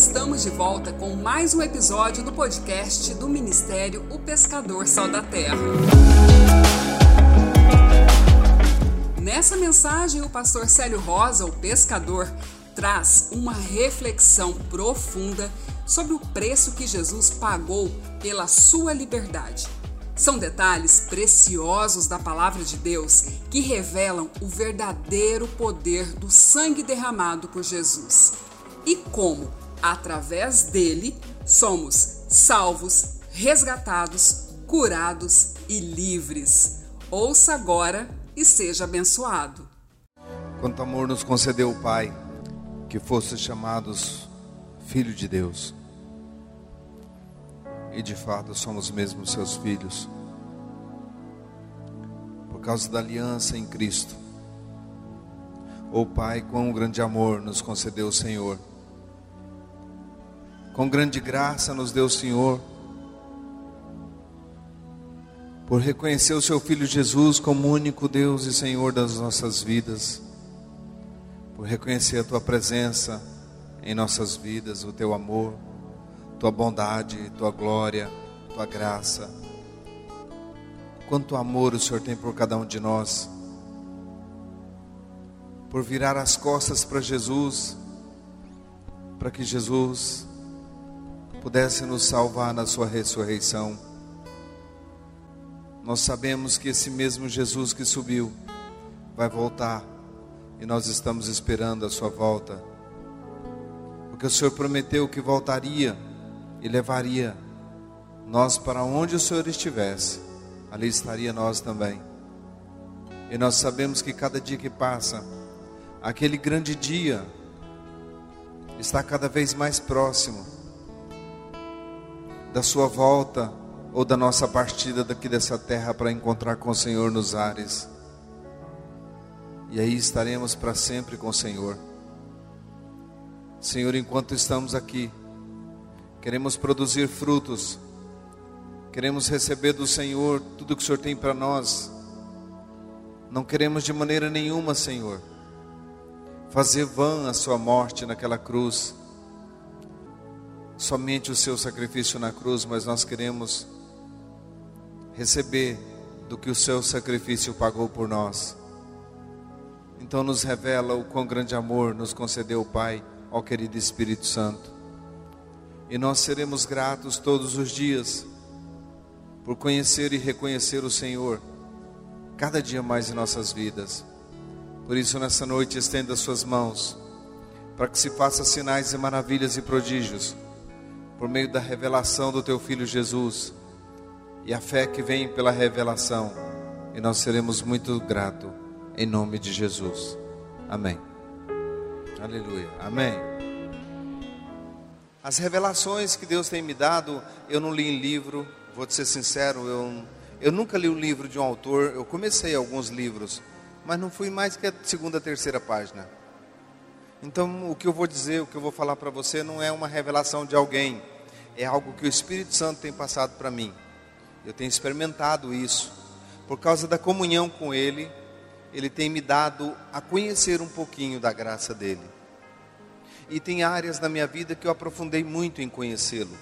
estamos de volta com mais um episódio do podcast do Ministério O Pescador Sal da Terra. Nessa mensagem, o pastor Célio Rosa, o pescador, traz uma reflexão profunda sobre o preço que Jesus pagou pela sua liberdade. São detalhes preciosos da palavra de Deus que revelam o verdadeiro poder do sangue derramado por Jesus e como, através dele, somos salvos, resgatados, curados e livres. Ouça agora e seja abençoado. Quanto amor nos concedeu o Pai, que fosse chamados Filho de Deus. E de fato somos mesmo seus filhos. Por causa da aliança em Cristo. O Pai, quão grande amor nos concedeu o Senhor com grande graça nos deu o Senhor, por reconhecer o Seu Filho Jesus como único Deus e Senhor das nossas vidas, por reconhecer a Tua presença em nossas vidas, o Teu amor, Tua bondade, Tua glória, Tua graça. Quanto amor o Senhor tem por cada um de nós, por virar as costas para Jesus, para que Jesus pudesse nos salvar na sua ressurreição. Nós sabemos que esse mesmo Jesus que subiu vai voltar e nós estamos esperando a sua volta. Porque o Senhor prometeu que voltaria e levaria nós para onde o Senhor estivesse, ali estaria nós também. E nós sabemos que cada dia que passa, aquele grande dia está cada vez mais próximo da sua volta ou da nossa partida daqui dessa terra para encontrar com o Senhor nos ares. E aí estaremos para sempre com o Senhor. Senhor, enquanto estamos aqui, queremos produzir frutos, queremos receber do Senhor tudo que o Senhor tem para nós. Não queremos de maneira nenhuma, Senhor, fazer vã a Sua morte naquela cruz somente o seu sacrifício na cruz, mas nós queremos receber do que o seu sacrifício pagou por nós. Então nos revela o quão grande amor nos concedeu o Pai, ó querido Espírito Santo. E nós seremos gratos todos os dias por conhecer e reconhecer o Senhor cada dia mais em nossas vidas. Por isso nessa noite estenda suas mãos para que se faça sinais e maravilhas e prodígios por meio da revelação do teu filho Jesus e a fé que vem pela revelação. E nós seremos muito gratos em nome de Jesus. Amém. Aleluia. Amém. As revelações que Deus tem me dado, eu não li em livro, vou te ser sincero, eu, eu nunca li um livro de um autor, eu comecei alguns livros, mas não fui mais que a segunda, terceira página. Então, o que eu vou dizer, o que eu vou falar para você, não é uma revelação de alguém, é algo que o Espírito Santo tem passado para mim. Eu tenho experimentado isso. Por causa da comunhão com Ele, Ele tem me dado a conhecer um pouquinho da graça dele. E tem áreas na minha vida que eu aprofundei muito em conhecê-lo.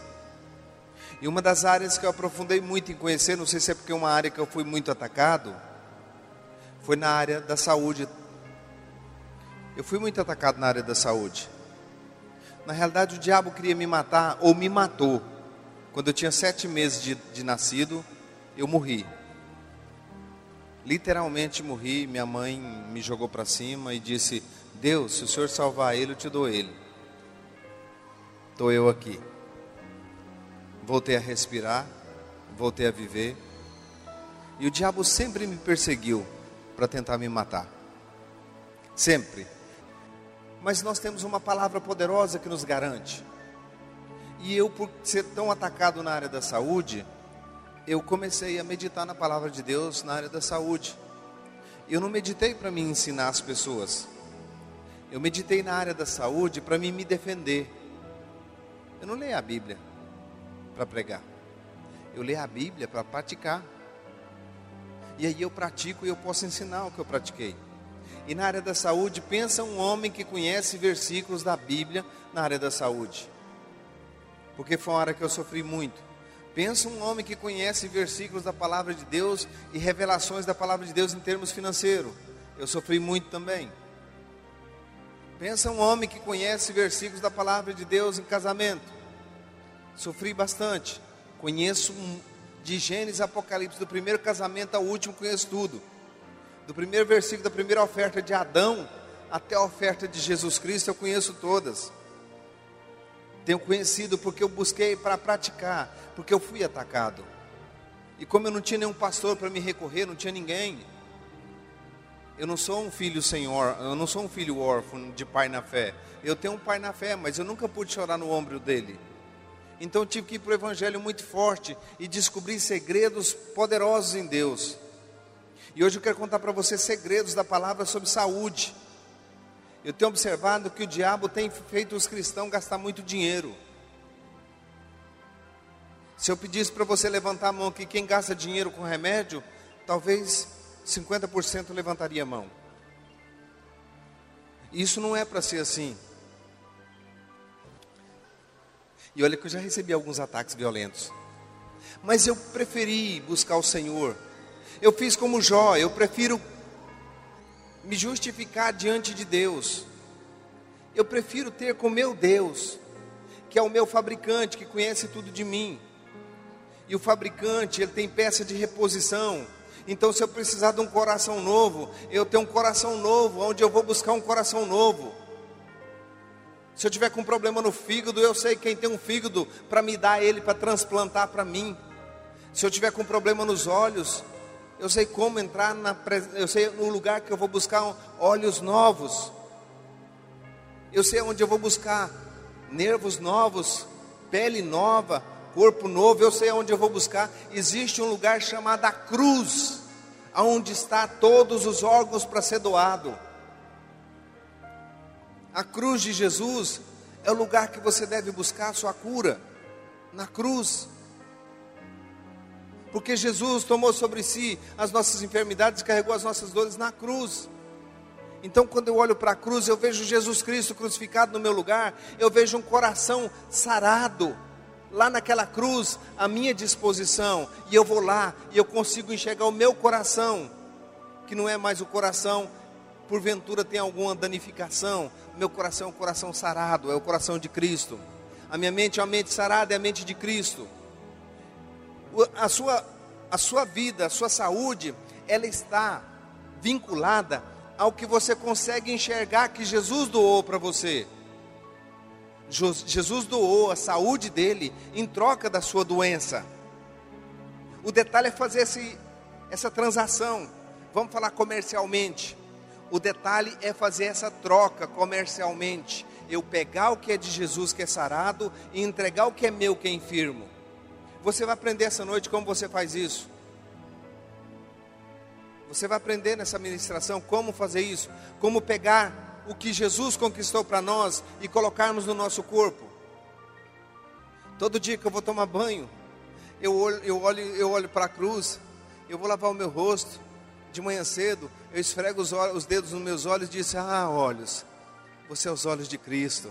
E uma das áreas que eu aprofundei muito em conhecer, não sei se é porque é uma área que eu fui muito atacado, foi na área da saúde eu fui muito atacado na área da saúde. Na realidade, o diabo queria me matar, ou me matou. Quando eu tinha sete meses de, de nascido, eu morri. Literalmente morri. Minha mãe me jogou para cima e disse: Deus, se o senhor salvar ele, eu te dou ele. Estou eu aqui. Voltei a respirar, voltei a viver. E o diabo sempre me perseguiu para tentar me matar. Sempre mas nós temos uma palavra poderosa que nos garante. E eu, por ser tão atacado na área da saúde, eu comecei a meditar na palavra de Deus na área da saúde. Eu não meditei para me ensinar as pessoas. Eu meditei na área da saúde para me defender. Eu não leio a Bíblia para pregar. Eu leio a Bíblia para praticar. E aí eu pratico e eu posso ensinar o que eu pratiquei. E na área da saúde, pensa um homem que conhece versículos da Bíblia na área da saúde. porque foi uma hora que eu sofri muito. Pensa um homem que conhece versículos da palavra de Deus e revelações da palavra de Deus em termos financeiros. Eu sofri muito também. Pensa um homem que conhece versículos da palavra de Deus em casamento. Sofri bastante. Conheço de Gênesis Apocalipse, do primeiro casamento ao último, conheço tudo. Do primeiro versículo da primeira oferta de Adão até a oferta de Jesus Cristo, eu conheço todas. Tenho conhecido porque eu busquei para praticar, porque eu fui atacado. E como eu não tinha nenhum pastor para me recorrer, não tinha ninguém. Eu não sou um filho senhor, eu não sou um filho órfão de pai na fé. Eu tenho um pai na fé, mas eu nunca pude chorar no ombro dele. Então eu tive que ir para o Evangelho muito forte e descobrir segredos poderosos em Deus. E hoje eu quero contar para você segredos da palavra sobre saúde. Eu tenho observado que o diabo tem feito os cristãos gastar muito dinheiro. Se eu pedisse para você levantar a mão aqui, quem gasta dinheiro com remédio, talvez 50% levantaria a mão. Isso não é para ser assim. E olha que eu já recebi alguns ataques violentos. Mas eu preferi buscar o Senhor. Eu fiz como Jó, eu prefiro me justificar diante de Deus. Eu prefiro ter com meu Deus, que é o meu fabricante, que conhece tudo de mim. E o fabricante, ele tem peça de reposição. Então, se eu precisar de um coração novo, eu tenho um coração novo, onde eu vou buscar um coração novo. Se eu tiver com problema no fígado, eu sei quem tem um fígado para me dar ele para transplantar para mim. Se eu tiver com problema nos olhos, eu sei como entrar na eu sei no lugar que eu vou buscar olhos novos. Eu sei onde eu vou buscar nervos novos, pele nova, corpo novo, eu sei onde eu vou buscar. Existe um lugar chamado a cruz, aonde está todos os órgãos para ser doado. A cruz de Jesus é o lugar que você deve buscar a sua cura. Na cruz. Porque Jesus tomou sobre si as nossas enfermidades, carregou as nossas dores na cruz. Então, quando eu olho para a cruz, eu vejo Jesus Cristo crucificado no meu lugar, eu vejo um coração sarado, lá naquela cruz, à minha disposição, e eu vou lá e eu consigo enxergar o meu coração, que não é mais o coração porventura tem alguma danificação, meu coração é um coração sarado, é o coração de Cristo. A minha mente é uma mente sarada, é a mente de Cristo. A sua, a sua vida, a sua saúde, ela está vinculada ao que você consegue enxergar que Jesus doou para você. Jesus doou a saúde dele em troca da sua doença. O detalhe é fazer esse, essa transação. Vamos falar comercialmente. O detalhe é fazer essa troca comercialmente. Eu pegar o que é de Jesus, que é sarado, e entregar o que é meu, que é enfermo. Você vai aprender essa noite como você faz isso. Você vai aprender nessa ministração como fazer isso, como pegar o que Jesus conquistou para nós e colocarmos no nosso corpo. Todo dia que eu vou tomar banho, eu olho, eu olho, eu olho para a cruz, eu vou lavar o meu rosto, de manhã cedo, eu esfrego os, olhos, os dedos nos meus olhos e disse: Ah, olhos, você é os olhos de Cristo.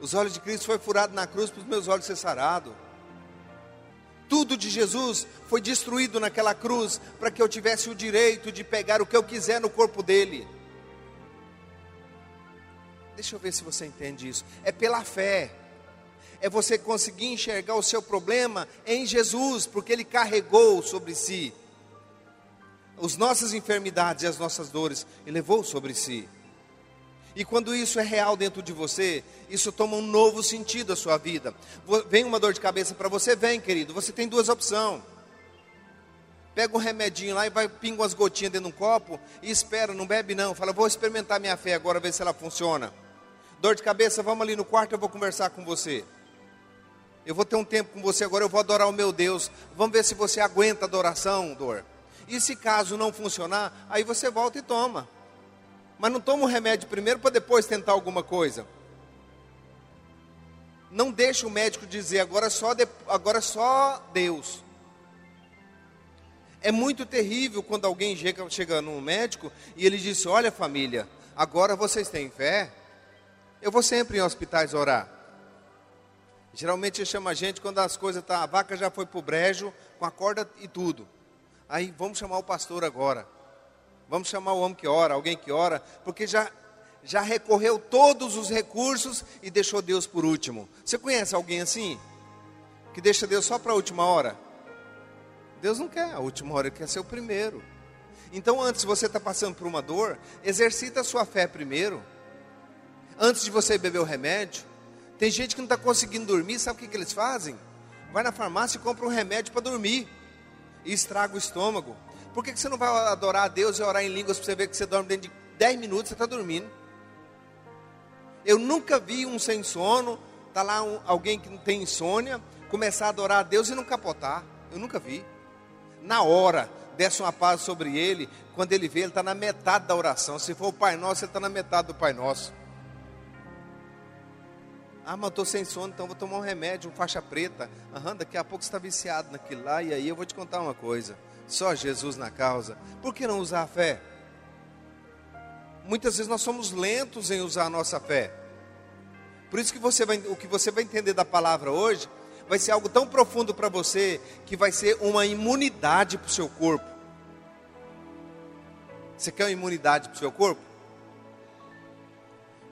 Os olhos de Cristo foi furado na cruz para os meus olhos ser sarado. Tudo de Jesus foi destruído naquela cruz para que eu tivesse o direito de pegar o que eu quiser no corpo dele. Deixa eu ver se você entende isso. É pela fé. É você conseguir enxergar o seu problema em Jesus, porque ele carregou sobre si as nossas enfermidades e as nossas dores e levou sobre si. E quando isso é real dentro de você, isso toma um novo sentido à sua vida. Vem uma dor de cabeça para você, vem, querido. Você tem duas opções. Pega um remedinho lá e vai pinga umas gotinhas dentro de um copo e espera, não bebe não. Fala, vou experimentar minha fé agora, ver se ela funciona. Dor de cabeça, vamos ali no quarto, eu vou conversar com você. Eu vou ter um tempo com você agora, eu vou adorar o meu Deus. Vamos ver se você aguenta a adoração, dor. E se caso não funcionar, aí você volta e toma. Mas não toma o remédio primeiro para depois tentar alguma coisa. Não deixe o médico dizer agora só, de, agora só Deus. É muito terrível quando alguém chega, chega no médico e ele diz: Olha, família, agora vocês têm fé. Eu vou sempre em hospitais orar. Geralmente chama a gente quando as coisas tá, a vaca já foi pro brejo, com a corda e tudo. Aí vamos chamar o pastor agora. Vamos chamar o homem que ora, alguém que ora, porque já já recorreu todos os recursos e deixou Deus por último. Você conhece alguém assim? Que deixa Deus só para a última hora? Deus não quer a última hora, Ele quer ser o primeiro. Então, antes você está passando por uma dor, exercita a sua fé primeiro. Antes de você beber o remédio, tem gente que não está conseguindo dormir, sabe o que, que eles fazem? Vai na farmácia e compra um remédio para dormir e estraga o estômago. Por que, que você não vai adorar a Deus e orar em línguas para você ver que você dorme dentro de 10 minutos, você está dormindo? Eu nunca vi um sem sono, tá lá um, alguém que não tem insônia, começar a adorar a Deus e não capotar. Eu nunca vi. Na hora, desce uma paz sobre ele. Quando ele vê, ele está na metade da oração. Se for o Pai Nosso, ele está na metade do Pai Nosso. Ah, mas eu estou sem sono, então vou tomar um remédio, um faixa preta. Aham, daqui a pouco você está viciado naquilo lá. E aí eu vou te contar uma coisa. Só Jesus na causa. Por que não usar a fé? muitas vezes nós somos lentos em usar a nossa fé. Por isso que você vai, o que você vai entender da palavra hoje vai ser algo tão profundo para você que vai ser uma imunidade para o seu corpo. Você quer uma imunidade para o seu corpo?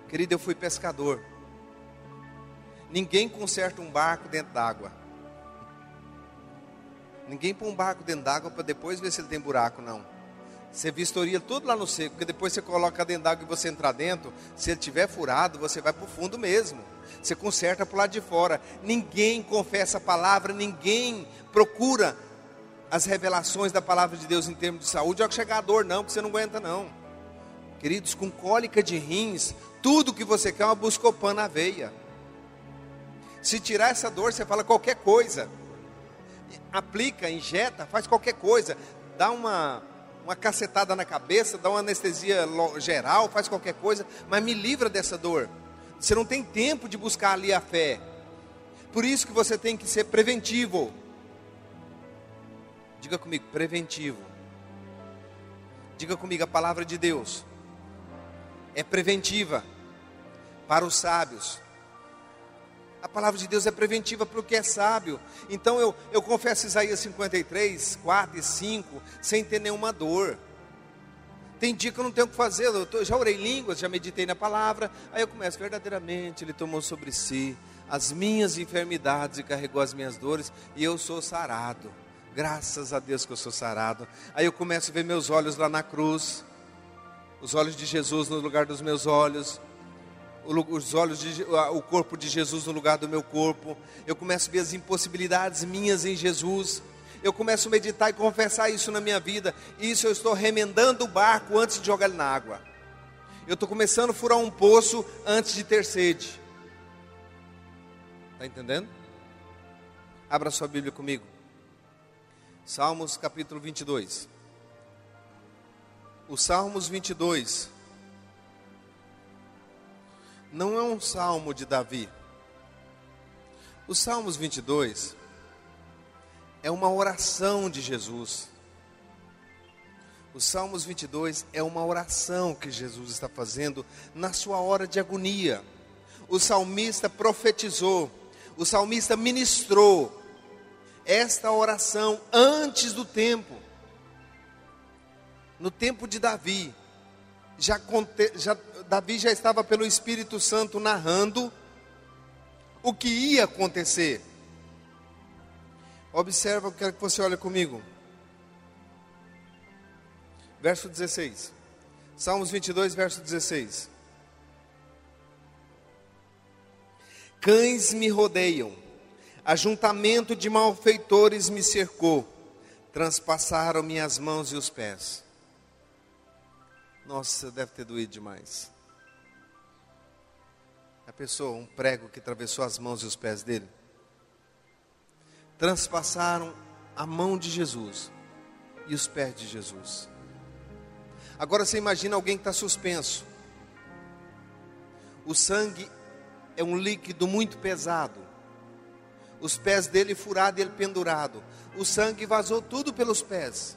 Querido, eu fui pescador. Ninguém conserta um barco dentro d'água. Ninguém põe um barco dentro d'água para depois ver se ele tem buraco, não. Você vistoria tudo lá no seco, porque depois você coloca dentro d'água e você entrar dentro, se ele tiver furado, você vai para o fundo mesmo. Você conserta para o lado de fora. Ninguém confessa a palavra, ninguém procura as revelações da palavra de Deus em termos de saúde. Olha que chegar a dor, não, porque você não aguenta, não. Queridos, com cólica de rins, tudo que você quer é uma buscopan na veia. Se tirar essa dor, você fala qualquer coisa. Aplica, injeta, faz qualquer coisa. Dá uma uma cacetada na cabeça, dá uma anestesia geral, faz qualquer coisa, mas me livra dessa dor. Você não tem tempo de buscar ali a fé. Por isso que você tem que ser preventivo. Diga comigo, preventivo. Diga comigo, a palavra de Deus é preventiva para os sábios. A palavra de Deus é preventiva para o que é sábio. Então eu, eu confesso Isaías 53, 4 e 5, sem ter nenhuma dor. Tem dia que eu não tenho o que fazer, eu tô, já orei línguas, já meditei na palavra. Aí eu começo, verdadeiramente, Ele tomou sobre si as minhas enfermidades e carregou as minhas dores, e eu sou sarado. Graças a Deus que eu sou sarado. Aí eu começo a ver meus olhos lá na cruz, os olhos de Jesus no lugar dos meus olhos os olhos de, o corpo de Jesus no lugar do meu corpo. Eu começo a ver as impossibilidades minhas em Jesus. Eu começo a meditar e confessar isso na minha vida. Isso eu estou remendando o barco antes de jogar ele na água. Eu estou começando a furar um poço antes de ter sede. Está entendendo? Abra sua Bíblia comigo. Salmos capítulo 22. O Salmos 22 não é um salmo de Davi. O Salmos 22 é uma oração de Jesus. O Salmos 22 é uma oração que Jesus está fazendo na sua hora de agonia. O salmista profetizou, o salmista ministrou esta oração antes do tempo. No tempo de Davi, já, já, Davi já estava pelo Espírito Santo narrando o que ia acontecer. Observa, eu quero que você olhe comigo. Verso 16. Salmos 22, verso 16. Cães me rodeiam, ajuntamento de malfeitores me cercou, transpassaram minhas mãos e os pés. Nossa, deve ter doído demais. A pessoa, um prego que atravessou as mãos e os pés dele. Transpassaram a mão de Jesus e os pés de Jesus. Agora você imagina alguém que está suspenso. O sangue é um líquido muito pesado. Os pés dele furados e ele pendurado. O sangue vazou tudo pelos pés.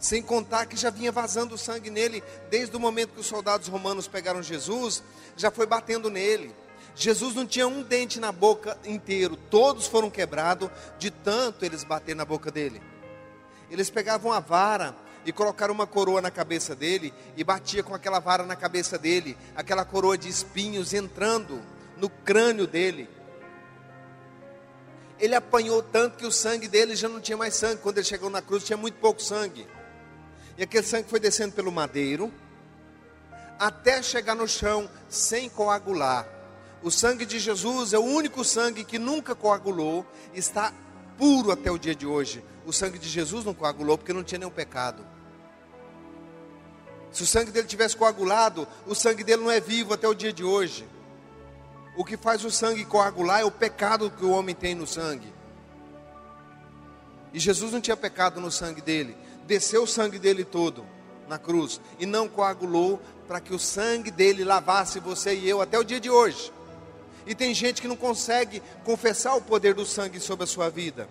Sem contar que já vinha vazando sangue nele desde o momento que os soldados romanos pegaram Jesus, já foi batendo nele. Jesus não tinha um dente na boca inteiro, todos foram quebrados de tanto eles bater na boca dele. Eles pegavam a vara e colocaram uma coroa na cabeça dele e batia com aquela vara na cabeça dele, aquela coroa de espinhos entrando no crânio dele. Ele apanhou tanto que o sangue dele já não tinha mais sangue. Quando ele chegou na cruz, tinha muito pouco sangue. E aquele sangue foi descendo pelo madeiro até chegar no chão sem coagular. O sangue de Jesus é o único sangue que nunca coagulou, está puro até o dia de hoje. O sangue de Jesus não coagulou porque não tinha nenhum pecado. Se o sangue dele tivesse coagulado, o sangue dele não é vivo até o dia de hoje. O que faz o sangue coagular é o pecado que o homem tem no sangue. E Jesus não tinha pecado no sangue dele. Desceu o sangue dele todo na cruz e não coagulou para que o sangue dele lavasse você e eu até o dia de hoje. E tem gente que não consegue confessar o poder do sangue sobre a sua vida.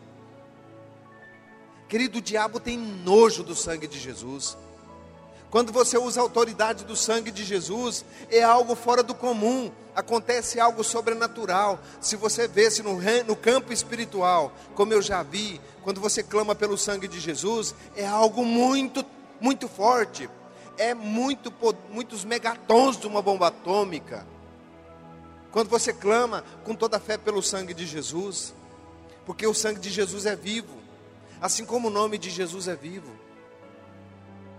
Querido, o diabo tem nojo do sangue de Jesus. Quando você usa a autoridade do sangue de Jesus, é algo fora do comum, acontece algo sobrenatural. Se você vê-se no, no campo espiritual, como eu já vi, quando você clama pelo sangue de Jesus, é algo muito, muito forte. É muito, muitos megatons de uma bomba atômica. Quando você clama com toda a fé pelo sangue de Jesus, porque o sangue de Jesus é vivo, assim como o nome de Jesus é vivo.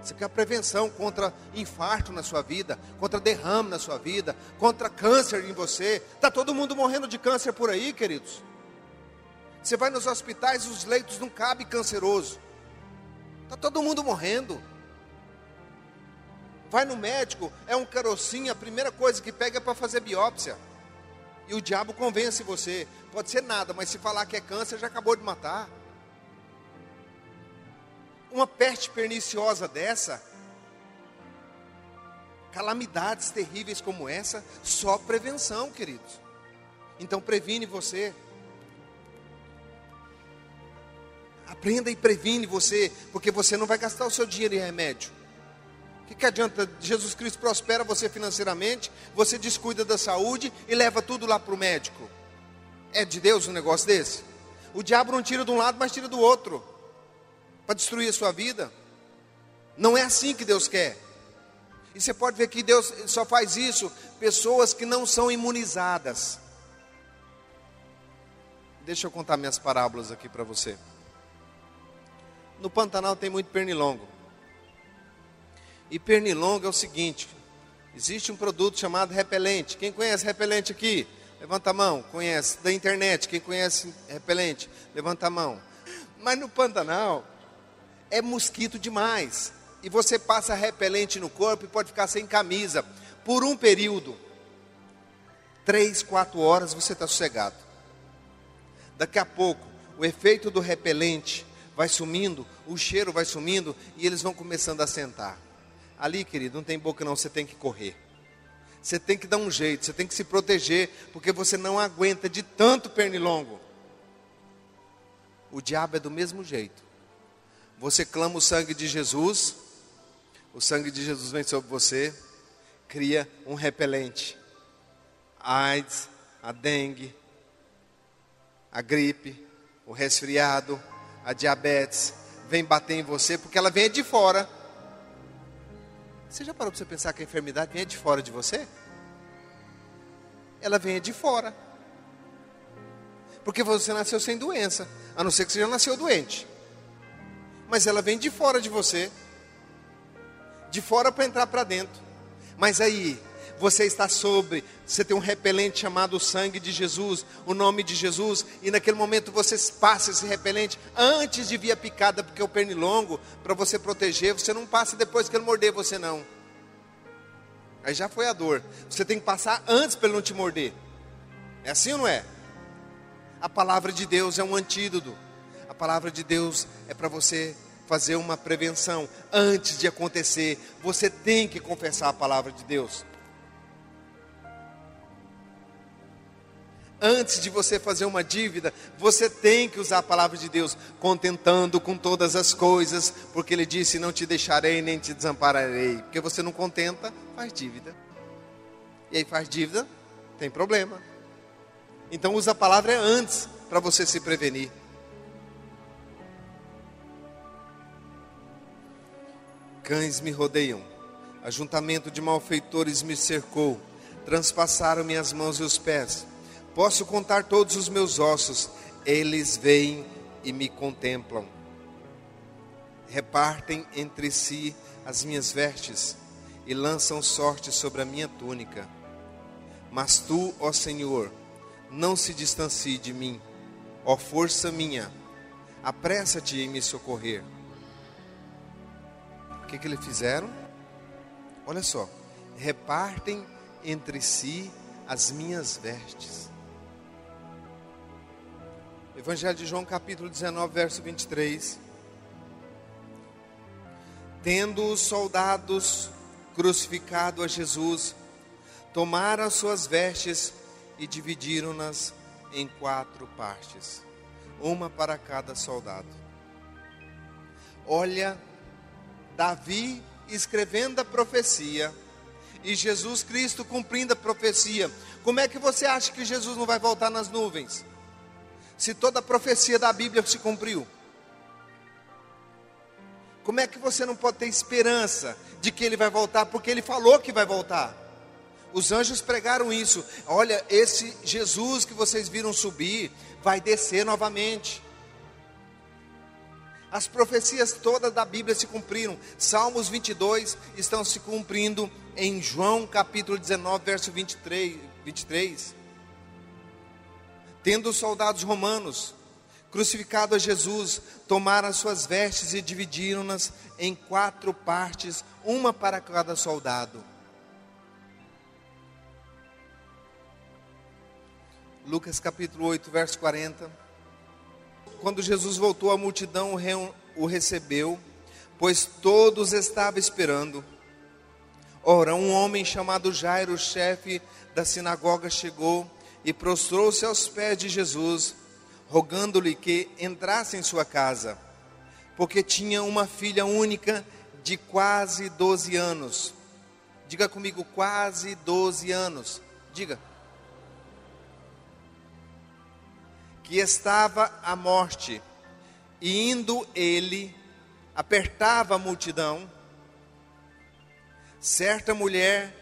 Você quer prevenção contra infarto na sua vida, contra derrame na sua vida, contra câncer em você. Está todo mundo morrendo de câncer por aí, queridos. Você vai nos hospitais, os leitos não cabem canceroso. Está todo mundo morrendo. Vai no médico, é um carocinho, a primeira coisa que pega é para fazer biópsia. E o diabo convence você. Pode ser nada, mas se falar que é câncer, já acabou de matar uma peste perniciosa dessa, calamidades terríveis como essa, só prevenção, queridos. Então previne você. Aprenda e previne você, porque você não vai gastar o seu dinheiro em remédio. O que, que adianta? Jesus Cristo prospera você financeiramente, você descuida da saúde e leva tudo lá para o médico. É de Deus um negócio desse? O diabo não tira de um lado, mas tira do outro para destruir a sua vida. Não é assim que Deus quer. E você pode ver que Deus só faz isso pessoas que não são imunizadas. Deixa eu contar minhas parábolas aqui para você. No Pantanal tem muito pernilongo. E pernilongo é o seguinte: existe um produto chamado repelente. Quem conhece repelente aqui? Levanta a mão. Conhece? Da internet. Quem conhece repelente? Levanta a mão. Mas no Pantanal é mosquito demais. E você passa repelente no corpo e pode ficar sem camisa por um período. Três, quatro horas você está sossegado. Daqui a pouco, o efeito do repelente vai sumindo, o cheiro vai sumindo e eles vão começando a sentar. Ali, querido, não tem boca não, você tem que correr. Você tem que dar um jeito, você tem que se proteger, porque você não aguenta de tanto pernilongo. O diabo é do mesmo jeito. Você clama o sangue de Jesus, o sangue de Jesus vem sobre você, cria um repelente. AIDS, a dengue, a gripe, o resfriado, a diabetes, vem bater em você porque ela vem de fora. Você já parou para você pensar que a enfermidade vem de fora de você? Ela vem de fora. Porque você nasceu sem doença, a não ser que você já nasceu doente mas ela vem de fora de você, de fora para entrar para dentro. Mas aí, você está sobre, você tem um repelente chamado sangue de Jesus, o nome de Jesus, e naquele momento você passa esse repelente antes de vir a picada, porque é o pernilongo, para você proteger, você não passa depois que ele morder você não. Aí já foi a dor. Você tem que passar antes para ele não te morder. É assim ou não é? A palavra de Deus é um antídoto palavra de Deus é para você fazer uma prevenção antes de acontecer. Você tem que confessar a palavra de Deus. Antes de você fazer uma dívida, você tem que usar a palavra de Deus, contentando com todas as coisas, porque Ele disse: Não te deixarei nem te desampararei. Porque você não contenta, faz dívida. E aí faz dívida, tem problema. Então usa a palavra antes para você se prevenir. Cães me rodeiam, ajuntamento de malfeitores me cercou, transpassaram minhas mãos e os pés. Posso contar todos os meus ossos, eles vêm e me contemplam. Repartem entre si as minhas vestes e lançam sorte sobre a minha túnica. Mas tu, ó Senhor, não se distancie de mim, ó força minha, apressa-te em me socorrer. Que, que eles fizeram? Olha só, repartem entre si as minhas vestes. Evangelho de João, capítulo 19, verso 23. Tendo os soldados crucificado a Jesus, tomaram as suas vestes e dividiram-nas em quatro partes, uma para cada soldado. Olha, Davi escrevendo a profecia e Jesus Cristo cumprindo a profecia. Como é que você acha que Jesus não vai voltar nas nuvens? se toda a profecia da Bíblia se cumpriu? Como é que você não pode ter esperança de que ele vai voltar? Porque ele falou que vai voltar. Os anjos pregaram isso. Olha, esse Jesus que vocês viram subir vai descer novamente. As profecias todas da Bíblia se cumpriram. Salmos 22 estão se cumprindo em João capítulo 19, verso 23. 23 tendo os soldados romanos crucificado a Jesus, tomaram as suas vestes e dividiram-nas em quatro partes, uma para cada soldado. Lucas capítulo 8, verso 40. Quando Jesus voltou, a multidão o recebeu, pois todos estavam esperando. Ora, um homem chamado Jairo, chefe da sinagoga, chegou e prostrou-se aos pés de Jesus, rogando-lhe que entrasse em sua casa, porque tinha uma filha única de quase 12 anos. Diga comigo, quase 12 anos. Diga. Que estava à morte, e indo ele, apertava a multidão. Certa mulher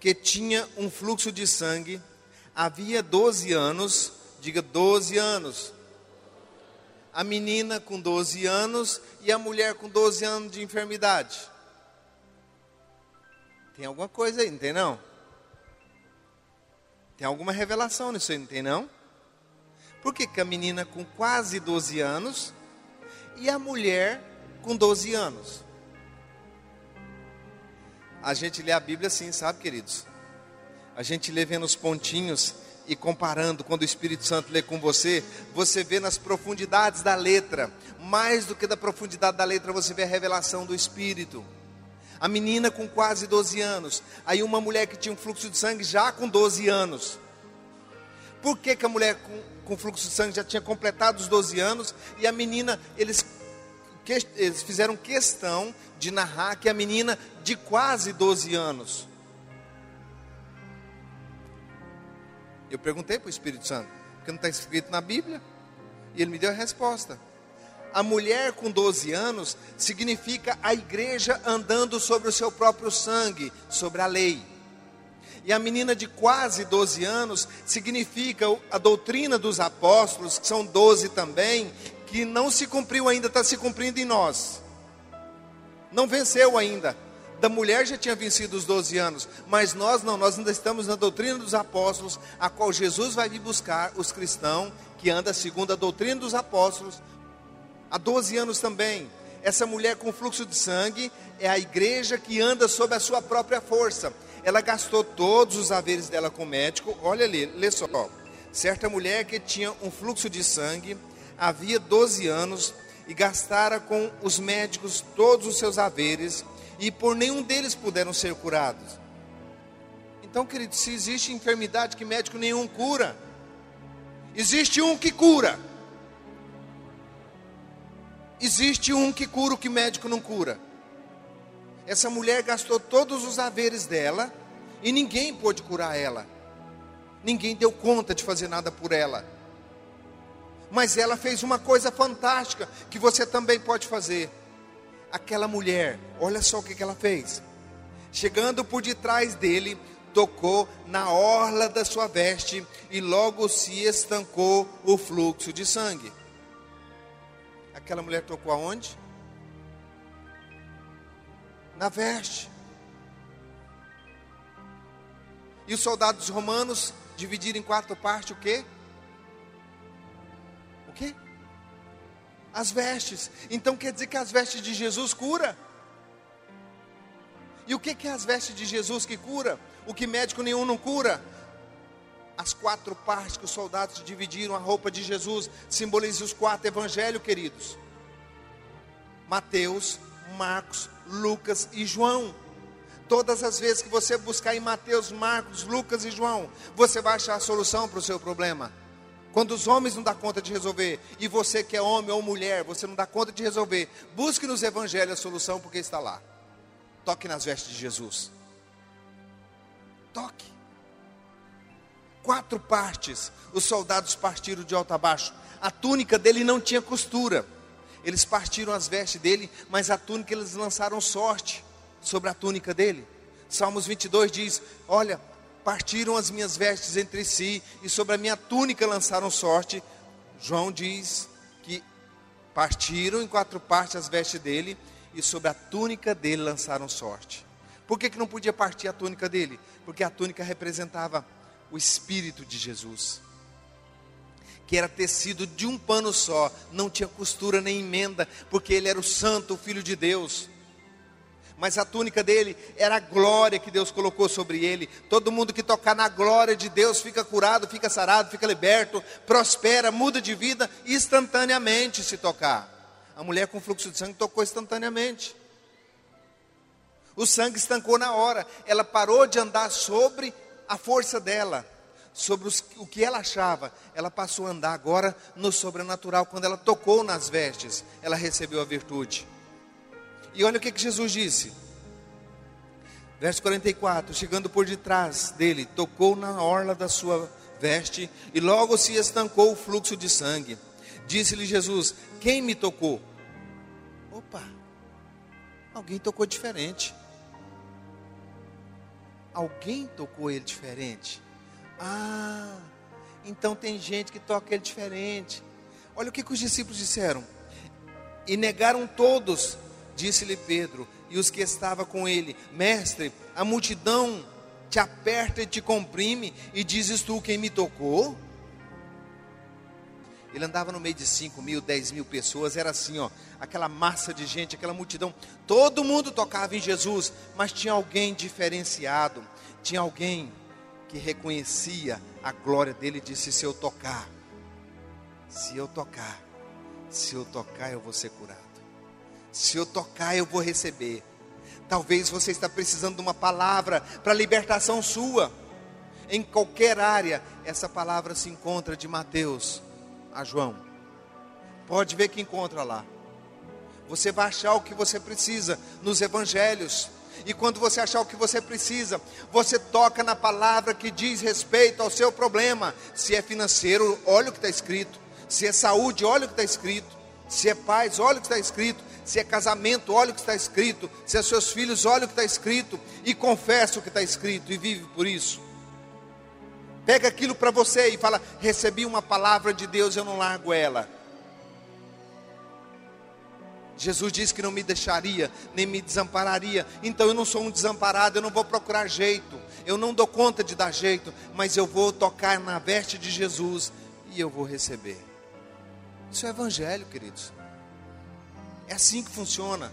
que tinha um fluxo de sangue, havia 12 anos, diga 12 anos. A menina com 12 anos e a mulher com 12 anos de enfermidade. Tem alguma coisa aí, não tem não? Tem alguma revelação nisso aí, não tem não? Por que, que a menina com quase 12 anos e a mulher com 12 anos? A gente lê a Bíblia assim, sabe, queridos? a gente lê vendo os pontinhos e comparando, quando o Espírito Santo lê com você, você vê nas profundidades da letra, mais do que da profundidade da letra, você vê a revelação do Espírito. A menina com quase 12 anos, aí uma mulher que tinha um fluxo de sangue já com 12 anos. Por que, que a mulher com, com fluxo de sangue já tinha completado os 12 anos e a menina, eles, eles fizeram questão de narrar que a menina de quase 12 anos Eu perguntei para o Espírito Santo, porque não está escrito na Bíblia. E ele me deu a resposta. A mulher com 12 anos significa a igreja andando sobre o seu próprio sangue, sobre a lei. E a menina de quase 12 anos significa a doutrina dos apóstolos, que são 12 também, que não se cumpriu ainda, está se cumprindo em nós. Não venceu ainda da mulher já tinha vencido os 12 anos, mas nós não, nós ainda estamos na doutrina dos apóstolos, a qual Jesus vai vir buscar os cristãos que andam segundo a doutrina dos apóstolos, há 12 anos também. Essa mulher com fluxo de sangue é a igreja que anda sob a sua própria força. Ela gastou todos os haveres dela com o médico. Olha ali, lê só. Certa mulher que tinha um fluxo de sangue, havia 12 anos, e gastara com os médicos todos os seus haveres, e por nenhum deles puderam ser curados. Então, querido, se existe enfermidade que médico nenhum cura, existe um que cura. Existe um que cura o que médico não cura. Essa mulher gastou todos os haveres dela e ninguém pôde curar ela. Ninguém deu conta de fazer nada por ela. Mas ela fez uma coisa fantástica que você também pode fazer. Aquela mulher, olha só o que, ela fez. Chegando por detrás dele, tocou na orla da sua veste e logo se estancou o fluxo de sangue. Aquela mulher tocou aonde? Na veste. E os soldados romanos dividiram em quatro partes o quê? O quê? As vestes. Então quer dizer que as vestes de Jesus cura? E o que, que é as vestes de Jesus que cura? O que médico nenhum não cura? As quatro partes que os soldados dividiram a roupa de Jesus simbolizam os quatro evangelhos, queridos. Mateus, Marcos, Lucas e João. Todas as vezes que você buscar em Mateus, Marcos, Lucas e João, você vai achar a solução para o seu problema. Quando os homens não dão conta de resolver, e você que é homem ou mulher, você não dá conta de resolver, busque nos evangelhos a solução, porque está lá. Toque nas vestes de Jesus. Toque. Quatro partes os soldados partiram de alto a baixo. A túnica dele não tinha costura. Eles partiram as vestes dele, mas a túnica eles lançaram sorte sobre a túnica dele. Salmos 22 diz: Olha, partiram as minhas vestes entre si e sobre a minha túnica lançaram sorte. João diz que partiram em quatro partes as vestes dele e sobre a túnica dele lançaram sorte. Por que, que não podia partir a túnica dele? Porque a túnica representava o Espírito de Jesus, que era tecido de um pano só, não tinha costura nem emenda, porque ele era o Santo, o Filho de Deus. Mas a túnica dele era a glória que Deus colocou sobre ele. Todo mundo que tocar na glória de Deus fica curado, fica sarado, fica liberto, prospera, muda de vida instantaneamente se tocar. A mulher com fluxo de sangue tocou instantaneamente. O sangue estancou na hora. Ela parou de andar sobre a força dela, sobre os, o que ela achava. Ela passou a andar agora no sobrenatural. Quando ela tocou nas vestes, ela recebeu a virtude. E olha o que, que Jesus disse. Verso 44: Chegando por detrás dele, tocou na orla da sua veste, e logo se estancou o fluxo de sangue. Disse-lhe Jesus: Quem me tocou? Opa, alguém tocou diferente. Alguém tocou ele diferente. Ah, então tem gente que toca ele diferente. Olha o que, que os discípulos disseram. E negaram todos, disse-lhe Pedro, e os que estavam com ele: Mestre, a multidão te aperta e te comprime, e dizes tu quem me tocou? Ele andava no meio de 5 mil, 10 mil pessoas, era assim, ó, aquela massa de gente, aquela multidão. Todo mundo tocava em Jesus, mas tinha alguém diferenciado, tinha alguém que reconhecia a glória dele disse: Se eu tocar, se eu tocar, se eu tocar, eu vou ser curado. Se eu tocar, eu vou receber. Talvez você está precisando de uma palavra para libertação sua. Em qualquer área, essa palavra se encontra de Mateus a João. Pode ver que encontra lá. Você vai achar o que você precisa nos evangelhos. E quando você achar o que você precisa, você toca na palavra que diz respeito ao seu problema. Se é financeiro, olha o que está escrito. Se é saúde, olha o que está escrito. Se é paz, olha o que está escrito. Se é casamento, olha o que está escrito. Se é seus filhos, olha o que está escrito. E confessa o que está escrito e vive por isso. Pega aquilo para você e fala: recebi uma palavra de Deus, eu não largo ela. Jesus disse que não me deixaria, nem me desampararia. Então eu não sou um desamparado, eu não vou procurar jeito. Eu não dou conta de dar jeito, mas eu vou tocar na veste de Jesus e eu vou receber. Isso é evangelho, queridos. É assim que funciona.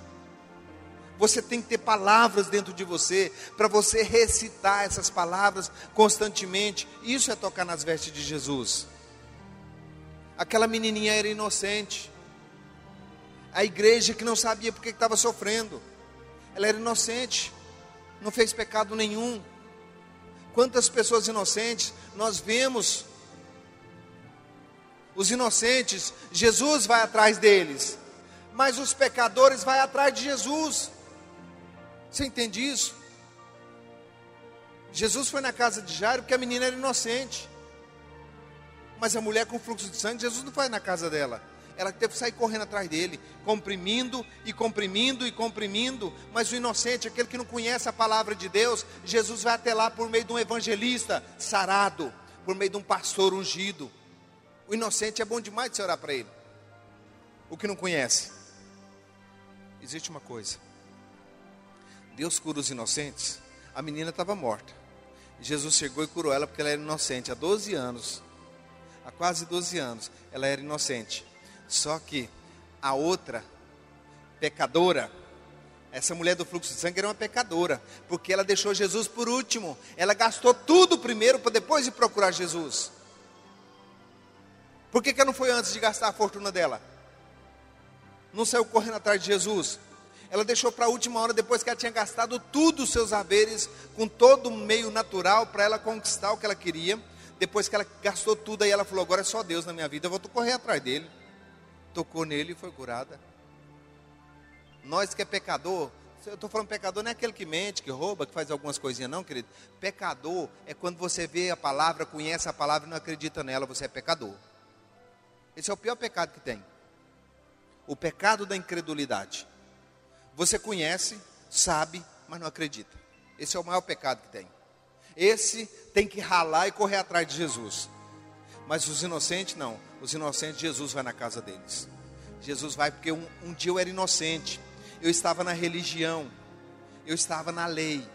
Você tem que ter palavras dentro de você para você recitar essas palavras constantemente. Isso é tocar nas vestes de Jesus. Aquela menininha era inocente. A igreja que não sabia porque estava sofrendo. Ela era inocente. Não fez pecado nenhum. Quantas pessoas inocentes nós vemos? Os inocentes, Jesus vai atrás deles. Mas os pecadores vai atrás de Jesus. Você entende isso? Jesus foi na casa de Jairo porque a menina era inocente. Mas a mulher com fluxo de sangue, Jesus não foi na casa dela. Ela teve que sair correndo atrás dele, comprimindo e comprimindo e comprimindo. Mas o inocente, aquele que não conhece a palavra de Deus, Jesus vai até lá por meio de um evangelista sarado, por meio de um pastor ungido. O inocente é bom demais de você orar para ele. O que não conhece. Existe uma coisa. Deus cura os inocentes. A menina estava morta. Jesus chegou e curou ela porque ela era inocente há 12 anos. Há quase 12 anos ela era inocente. Só que a outra pecadora, essa mulher do fluxo de sangue era uma pecadora, porque ela deixou Jesus por último. Ela gastou tudo primeiro para depois ir procurar Jesus. Por que, que ela não foi antes de gastar a fortuna dela? Não saiu correndo atrás de Jesus? ela deixou para a última hora, depois que ela tinha gastado tudo os seus haveres, com todo o meio natural, para ela conquistar o que ela queria. Depois que ela gastou tudo, aí ela falou: Agora é só Deus na minha vida, eu vou correr atrás dele. Tocou nele e foi curada. Nós que é pecador, eu estou falando pecador não é aquele que mente, que rouba, que faz algumas coisinhas, não, querido. Pecador é quando você vê a palavra, conhece a palavra e não acredita nela, você é pecador. Esse é o pior pecado que tem. O pecado da incredulidade. Você conhece, sabe, mas não acredita. Esse é o maior pecado que tem. Esse tem que ralar e correr atrás de Jesus. Mas os inocentes não. Os inocentes, Jesus vai na casa deles. Jesus vai porque um, um dia eu era inocente. Eu estava na religião. Eu estava na lei.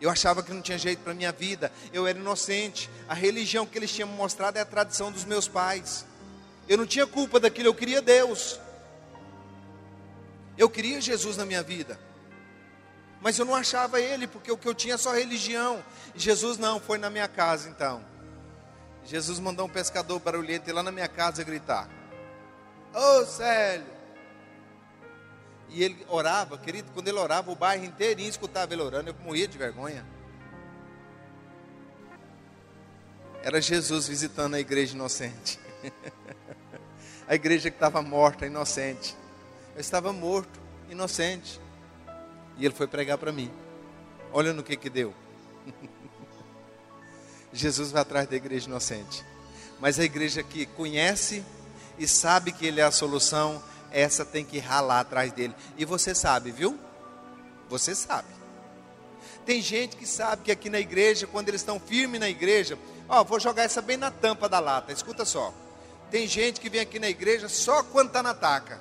Eu achava que não tinha jeito para a minha vida. Eu era inocente. A religião que eles tinham mostrado é a tradição dos meus pais. Eu não tinha culpa daquilo, eu queria Deus. Eu queria Jesus na minha vida. Mas eu não achava ele, porque o que eu tinha é só religião. Jesus não, foi na minha casa então. Jesus mandou um pescador barulhento ir lá na minha casa gritar: Ô oh, Célio! E ele orava, querido, quando ele orava, o bairro inteirinho escutava ele orando, eu morria de vergonha. Era Jesus visitando a igreja inocente. a igreja que estava morta, inocente. Eu estava morto, inocente. E ele foi pregar para mim. Olha no que que deu. Jesus vai atrás da igreja inocente. Mas a igreja que conhece e sabe que ele é a solução, essa tem que ralar atrás dele. E você sabe, viu? Você sabe. Tem gente que sabe que aqui na igreja, quando eles estão firmes na igreja, ó, vou jogar essa bem na tampa da lata. Escuta só. Tem gente que vem aqui na igreja só quando está na taca.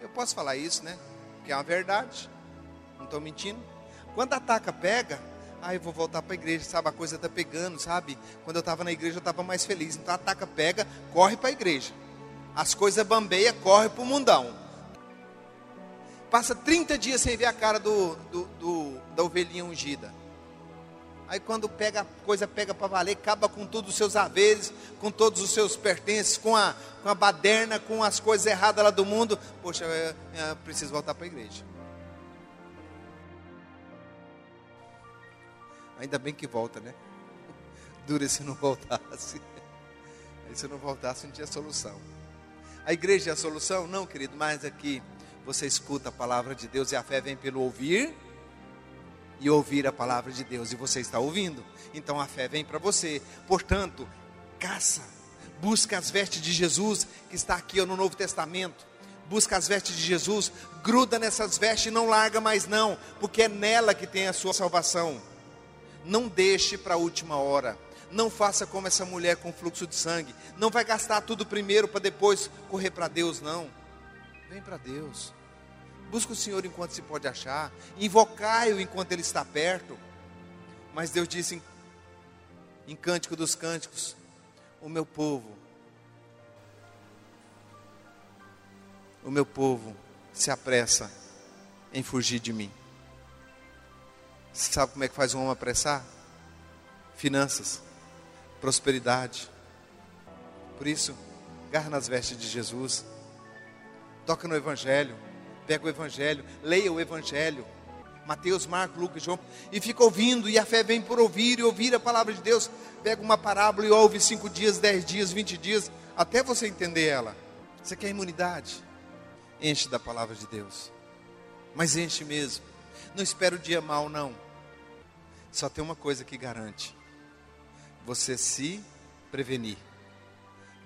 Eu posso falar isso, né? Que é uma verdade. Não estou mentindo. Quando a taca pega, ah, eu vou voltar para a igreja, sabe? A coisa está pegando, sabe? Quando eu estava na igreja, eu estava mais feliz. Então a taca pega, corre para a igreja. As coisas bambeia, corre para o mundão. Passa 30 dias sem ver a cara do, do, do da ovelhinha ungida. Aí quando pega a coisa pega para valer, acaba com todos os seus haveres, com todos os seus pertences, com a, com a baderna, com as coisas erradas lá do mundo. Poxa, eu, eu preciso voltar para a igreja. Ainda bem que volta, né? Dura se não voltasse. Aí se não voltasse, não tinha solução. A igreja é a solução? Não, querido, mas aqui você escuta a palavra de Deus e a fé vem pelo ouvir e ouvir a palavra de Deus, e você está ouvindo, então a fé vem para você. Portanto, caça, busca as vestes de Jesus que está aqui no Novo Testamento. Busca as vestes de Jesus, gruda nessas vestes e não larga mais não, porque é nela que tem a sua salvação. Não deixe para a última hora. Não faça como essa mulher com fluxo de sangue. Não vai gastar tudo primeiro para depois correr para Deus, não. Vem para Deus. Busca o Senhor enquanto se pode achar. Invocai-o enquanto Ele está perto. Mas Deus disse em, em Cântico dos Cânticos: O meu povo, o meu povo se apressa em fugir de mim. Sabe como é que faz um homem apressar? Finanças, prosperidade. Por isso, garra nas vestes de Jesus, toca no Evangelho pega o Evangelho, leia o Evangelho. Mateus, Marcos, Lucas, João, e fica ouvindo, e a fé vem por ouvir e ouvir a palavra de Deus. Pega uma parábola e ouve cinco dias, dez dias, vinte dias, até você entender ela. Você quer imunidade? Enche da palavra de Deus. Mas enche mesmo. Não espera o dia mal, não. Só tem uma coisa que garante: você se prevenir.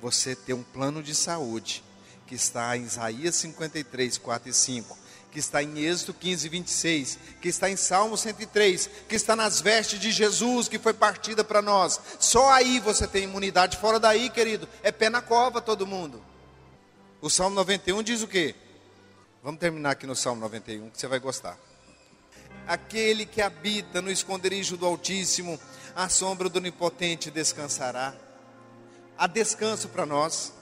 Você ter um plano de saúde que está em Isaías 53, 4 e 5, que está em Êxodo 15, 26, que está em Salmo 103, que está nas vestes de Jesus que foi partida para nós. Só aí você tem imunidade. Fora daí, querido, é pé na cova todo mundo. O Salmo 91 diz o quê? Vamos terminar aqui no Salmo 91, que você vai gostar. Aquele que habita no esconderijo do Altíssimo, a sombra do Onipotente descansará. Há descanso para nós.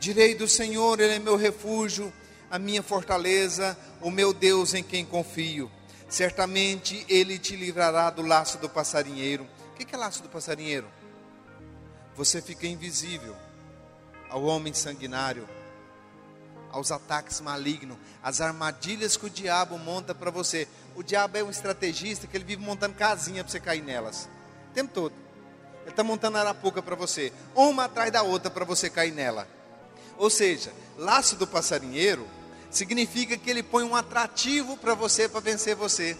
Direi do Senhor, Ele é meu refúgio, a minha fortaleza, o meu Deus em quem confio. Certamente Ele te livrará do laço do passarinheiro. O que é laço do passarinheiro? Você fica invisível ao homem sanguinário, aos ataques malignos, às armadilhas que o diabo monta para você. O diabo é um estrategista que ele vive montando casinha para você cair nelas, o tempo todo. Ele está montando arapuca para você, uma atrás da outra para você cair nela. Ou seja, laço do passarinheiro significa que ele põe um atrativo para você, para vencer você.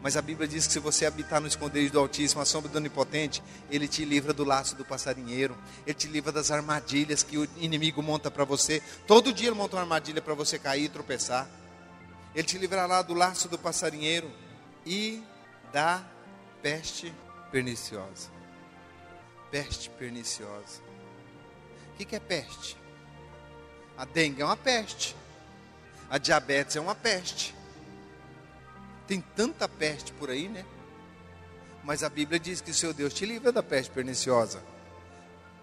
Mas a Bíblia diz que se você habitar no esconderijo do Altíssimo, a sombra do Onipotente, Ele te livra do laço do passarinheiro, Ele te livra das armadilhas que o inimigo monta para você. Todo dia ele monta uma armadilha para você cair e tropeçar. Ele te livrará do laço do passarinheiro e da peste perniciosa. Peste perniciosa. O que é peste? A dengue é uma peste. A diabetes é uma peste. Tem tanta peste por aí, né? Mas a Bíblia diz que o seu Deus te livra da peste perniciosa.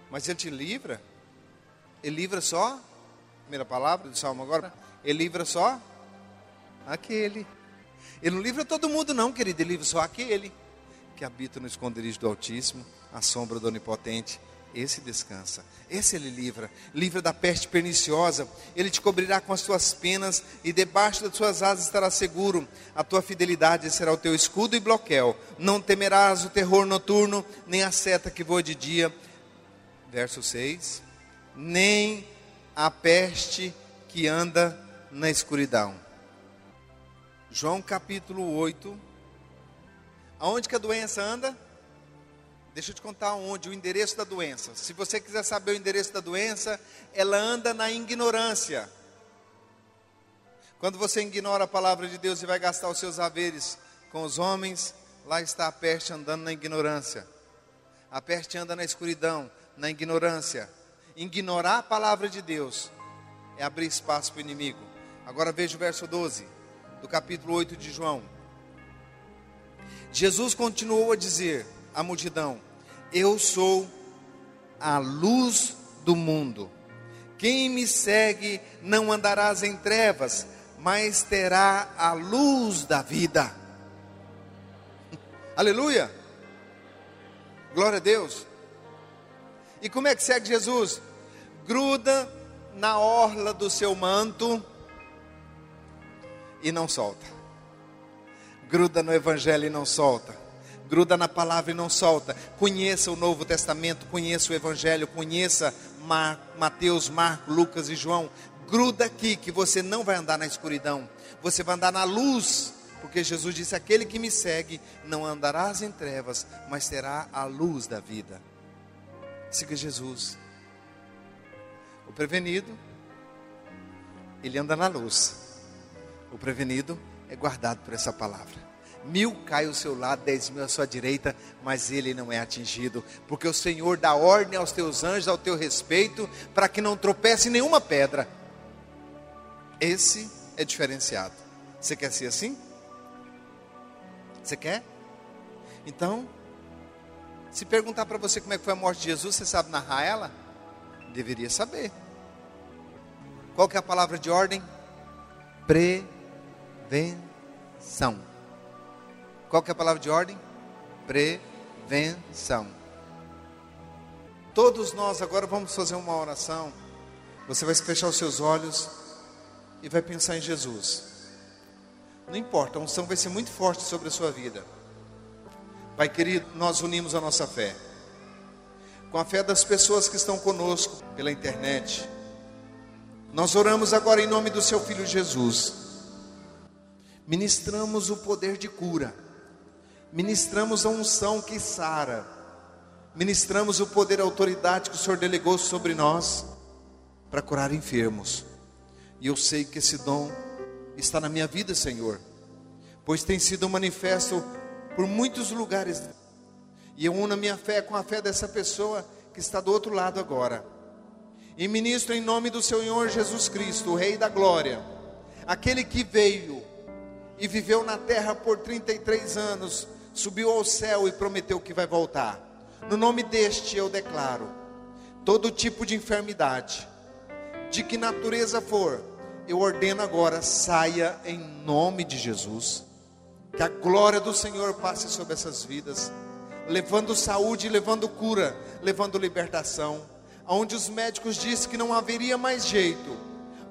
Mas Ele te livra? Ele livra só? Primeira palavra do Salmo agora. Ele livra só aquele. Ele não livra todo mundo, não, querido. Ele livra só aquele que habita no esconderijo do Altíssimo, a sombra do Onipotente esse descansa, esse ele livra, livra da peste perniciosa, ele te cobrirá com as tuas penas e debaixo das suas asas estará seguro, a tua fidelidade será o teu escudo e bloqueio, não temerás o terror noturno, nem a seta que voa de dia, verso 6, nem a peste que anda na escuridão. João capítulo 8, aonde que a doença anda? Deixa eu te contar onde, o endereço da doença. Se você quiser saber o endereço da doença, ela anda na ignorância. Quando você ignora a palavra de Deus e vai gastar os seus haveres com os homens, lá está a peste andando na ignorância. A peste anda na escuridão, na ignorância. Ignorar a palavra de Deus é abrir espaço para o inimigo. Agora veja o verso 12 do capítulo 8 de João. Jesus continuou a dizer: a multidão: Eu sou a luz do mundo. Quem me segue não andarás em trevas, mas terá a luz da vida. Aleluia! Glória a Deus. E como é que segue Jesus? Gruda na orla do seu manto e não solta. Gruda no Evangelho e não solta gruda na palavra e não solta. Conheça o Novo Testamento, conheça o Evangelho, conheça Mar, Mateus, Marcos, Lucas e João. Gruda aqui que você não vai andar na escuridão, você vai andar na luz, porque Jesus disse: Aquele que me segue não andarás em trevas, mas terá a luz da vida. Siga Jesus. O prevenido, ele anda na luz. O prevenido é guardado por essa palavra. Mil cai ao seu lado, dez mil à sua direita, mas ele não é atingido, porque o Senhor dá ordem aos teus anjos ao teu respeito, para que não tropece nenhuma pedra. Esse é diferenciado. Você quer ser assim? Você quer? Então, se perguntar para você como é que foi a morte de Jesus, você sabe narrar ela? Deveria saber. Qual que é a palavra de ordem? Prevenção. Qual que é a palavra de ordem? Prevenção. Todos nós agora vamos fazer uma oração. Você vai fechar os seus olhos e vai pensar em Jesus. Não importa, a unção vai ser muito forte sobre a sua vida. Pai querido, nós unimos a nossa fé com a fé das pessoas que estão conosco pela internet. Nós oramos agora em nome do seu filho Jesus. Ministramos o poder de cura ministramos a unção que sara, ministramos o poder e a autoridade que o Senhor delegou sobre nós para curar enfermos. E eu sei que esse dom está na minha vida, Senhor, pois tem sido manifesto por muitos lugares. E eu uno a minha fé com a fé dessa pessoa que está do outro lado agora. E ministro em nome do Senhor Jesus Cristo, o Rei da Glória, aquele que veio e viveu na terra por 33 anos, subiu ao céu e prometeu que vai voltar. No nome deste eu declaro: todo tipo de enfermidade, de que natureza for, eu ordeno agora, saia em nome de Jesus. Que a glória do Senhor passe sobre essas vidas, levando saúde, levando cura, levando libertação. Onde os médicos disseram que não haveria mais jeito,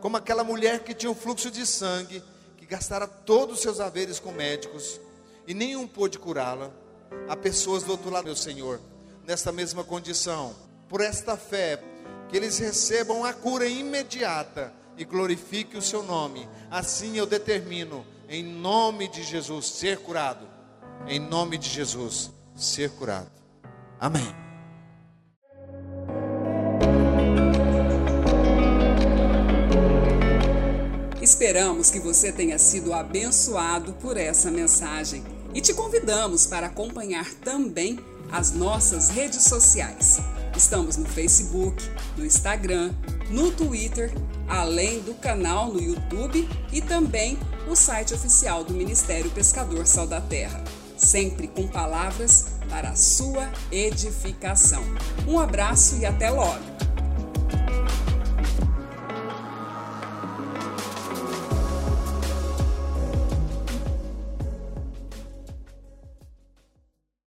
como aquela mulher que tinha um fluxo de sangue, que gastara todos os seus haveres com médicos e nenhum pôde curá-la. Há pessoas do outro lado, meu Senhor, nesta mesma condição, por esta fé, que eles recebam a cura imediata e glorifique o seu nome. Assim eu determino, em nome de Jesus, ser curado. Em nome de Jesus, ser curado. Amém. Esperamos que você tenha sido abençoado por essa mensagem e te convidamos para acompanhar também as nossas redes sociais. Estamos no Facebook, no Instagram, no Twitter, além do canal no YouTube e também o site oficial do Ministério Pescador Sal da Terra, sempre com palavras para a sua edificação. Um abraço e até logo!